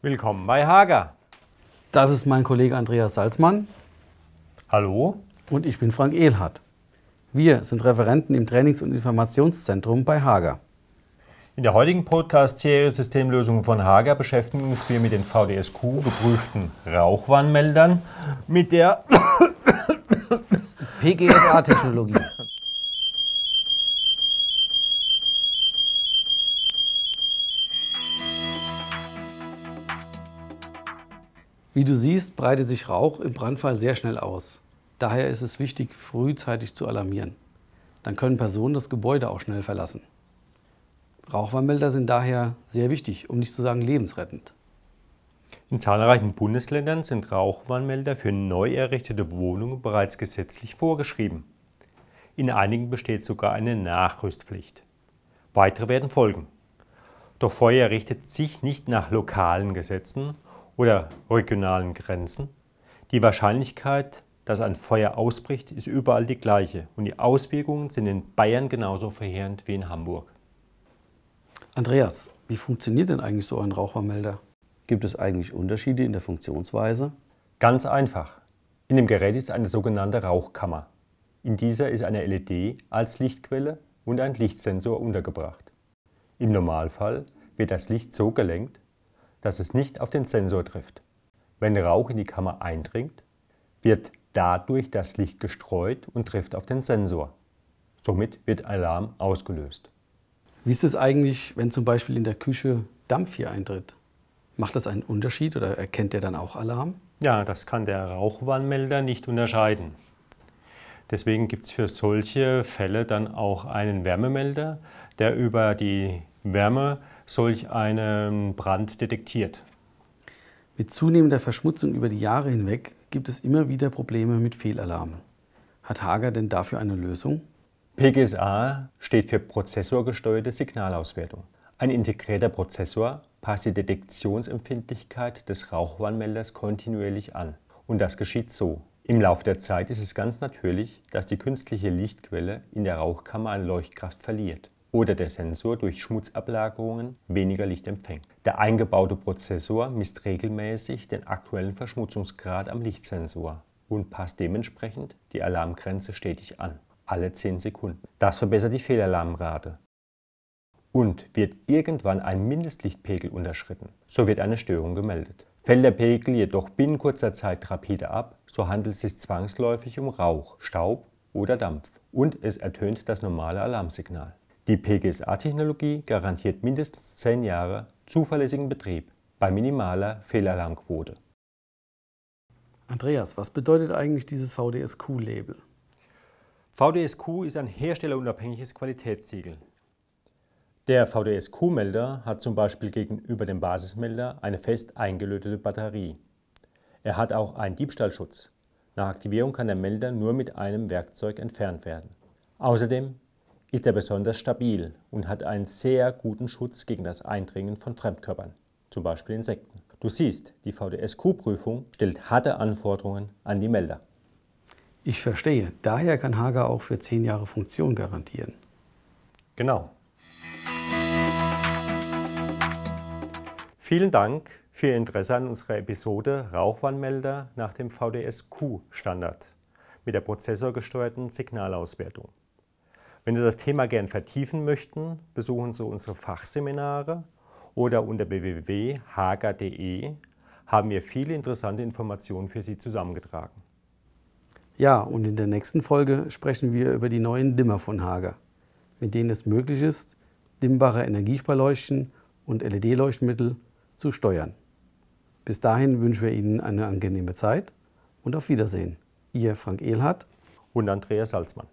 Willkommen bei Hager. Das ist mein Kollege Andreas Salzmann. Hallo. Und ich bin Frank Ehlhardt. Wir sind Referenten im Trainings- und Informationszentrum bei Hager. In der heutigen Podcast-Serie Systemlösungen von Hager beschäftigen uns wir mit den VDSQ geprüften Rauchwarnmeldern mit der PGSA-Technologie. Wie du siehst, breitet sich Rauch im Brandfall sehr schnell aus. Daher ist es wichtig, frühzeitig zu alarmieren. Dann können Personen das Gebäude auch schnell verlassen. Rauchwarnmelder sind daher sehr wichtig, um nicht zu sagen lebensrettend. In zahlreichen Bundesländern sind Rauchwarnmelder für neu errichtete Wohnungen bereits gesetzlich vorgeschrieben. In einigen besteht sogar eine Nachrüstpflicht. Weitere werden folgen. Doch Feuer richtet sich nicht nach lokalen Gesetzen oder regionalen Grenzen. Die Wahrscheinlichkeit, dass ein Feuer ausbricht, ist überall die gleiche und die Auswirkungen sind in Bayern genauso verheerend wie in Hamburg. Andreas, wie funktioniert denn eigentlich so ein Rauchwarnmelder? Gibt es eigentlich Unterschiede in der Funktionsweise? Ganz einfach. In dem Gerät ist eine sogenannte Rauchkammer. In dieser ist eine LED als Lichtquelle und ein Lichtsensor untergebracht. Im Normalfall wird das Licht so gelenkt, dass es nicht auf den Sensor trifft. Wenn Rauch in die Kammer eindringt, wird dadurch das Licht gestreut und trifft auf den Sensor. Somit wird Alarm ausgelöst. Wie ist es eigentlich, wenn zum Beispiel in der Küche Dampf hier eintritt? Macht das einen Unterschied oder erkennt der dann auch Alarm? Ja, das kann der Rauchwarnmelder nicht unterscheiden. Deswegen gibt es für solche Fälle dann auch einen Wärmemelder, der über die Wärme solch einen Brand detektiert. Mit zunehmender Verschmutzung über die Jahre hinweg gibt es immer wieder Probleme mit Fehlalarmen. Hat Hager denn dafür eine Lösung? PGSA steht für prozessorgesteuerte Signalauswertung. Ein integrierter Prozessor passt die Detektionsempfindlichkeit des Rauchwarnmelders kontinuierlich an. Und das geschieht so. Im Laufe der Zeit ist es ganz natürlich, dass die künstliche Lichtquelle in der Rauchkammer an Leuchtkraft verliert oder der Sensor durch Schmutzablagerungen weniger Licht empfängt. Der eingebaute Prozessor misst regelmäßig den aktuellen Verschmutzungsgrad am Lichtsensor und passt dementsprechend die Alarmgrenze stetig an, alle 10 Sekunden. Das verbessert die Fehlalarmrate. Und wird irgendwann ein Mindestlichtpegel unterschritten, so wird eine Störung gemeldet. Fällt der Pegel jedoch binnen kurzer Zeit rapide ab, so handelt es sich zwangsläufig um Rauch, Staub oder Dampf und es ertönt das normale Alarmsignal. Die PGSA-Technologie garantiert mindestens 10 Jahre zuverlässigen Betrieb bei minimaler Fehlalarmquote. Andreas, was bedeutet eigentlich dieses VDSQ-Label? VDSQ ist ein herstellerunabhängiges Qualitätssiegel. Der VDSQ-Melder hat zum Beispiel gegenüber dem Basismelder eine fest eingelötete Batterie. Er hat auch einen Diebstahlschutz. Nach Aktivierung kann der Melder nur mit einem Werkzeug entfernt werden. Außerdem ist er besonders stabil und hat einen sehr guten Schutz gegen das Eindringen von Fremdkörpern, zum Beispiel Insekten. Du siehst, die VDSQ-Prüfung stellt harte Anforderungen an die Melder. Ich verstehe. Daher kann Hager auch für 10 Jahre Funktion garantieren. Genau. Vielen Dank für Ihr Interesse an unserer Episode Rauchwarnmelder nach dem VDSQ-Standard mit der prozessorgesteuerten Signalauswertung. Wenn Sie das Thema gern vertiefen möchten, besuchen Sie unsere Fachseminare oder unter www.hager.de haben wir viele interessante Informationen für Sie zusammengetragen. Ja, und in der nächsten Folge sprechen wir über die neuen Dimmer von Hager, mit denen es möglich ist, dimmbare Energiesparleuchten und LED-Leuchtmittel zu steuern. Bis dahin wünschen wir Ihnen eine angenehme Zeit und auf Wiedersehen. Ihr Frank Ehlhardt und Andreas Salzmann.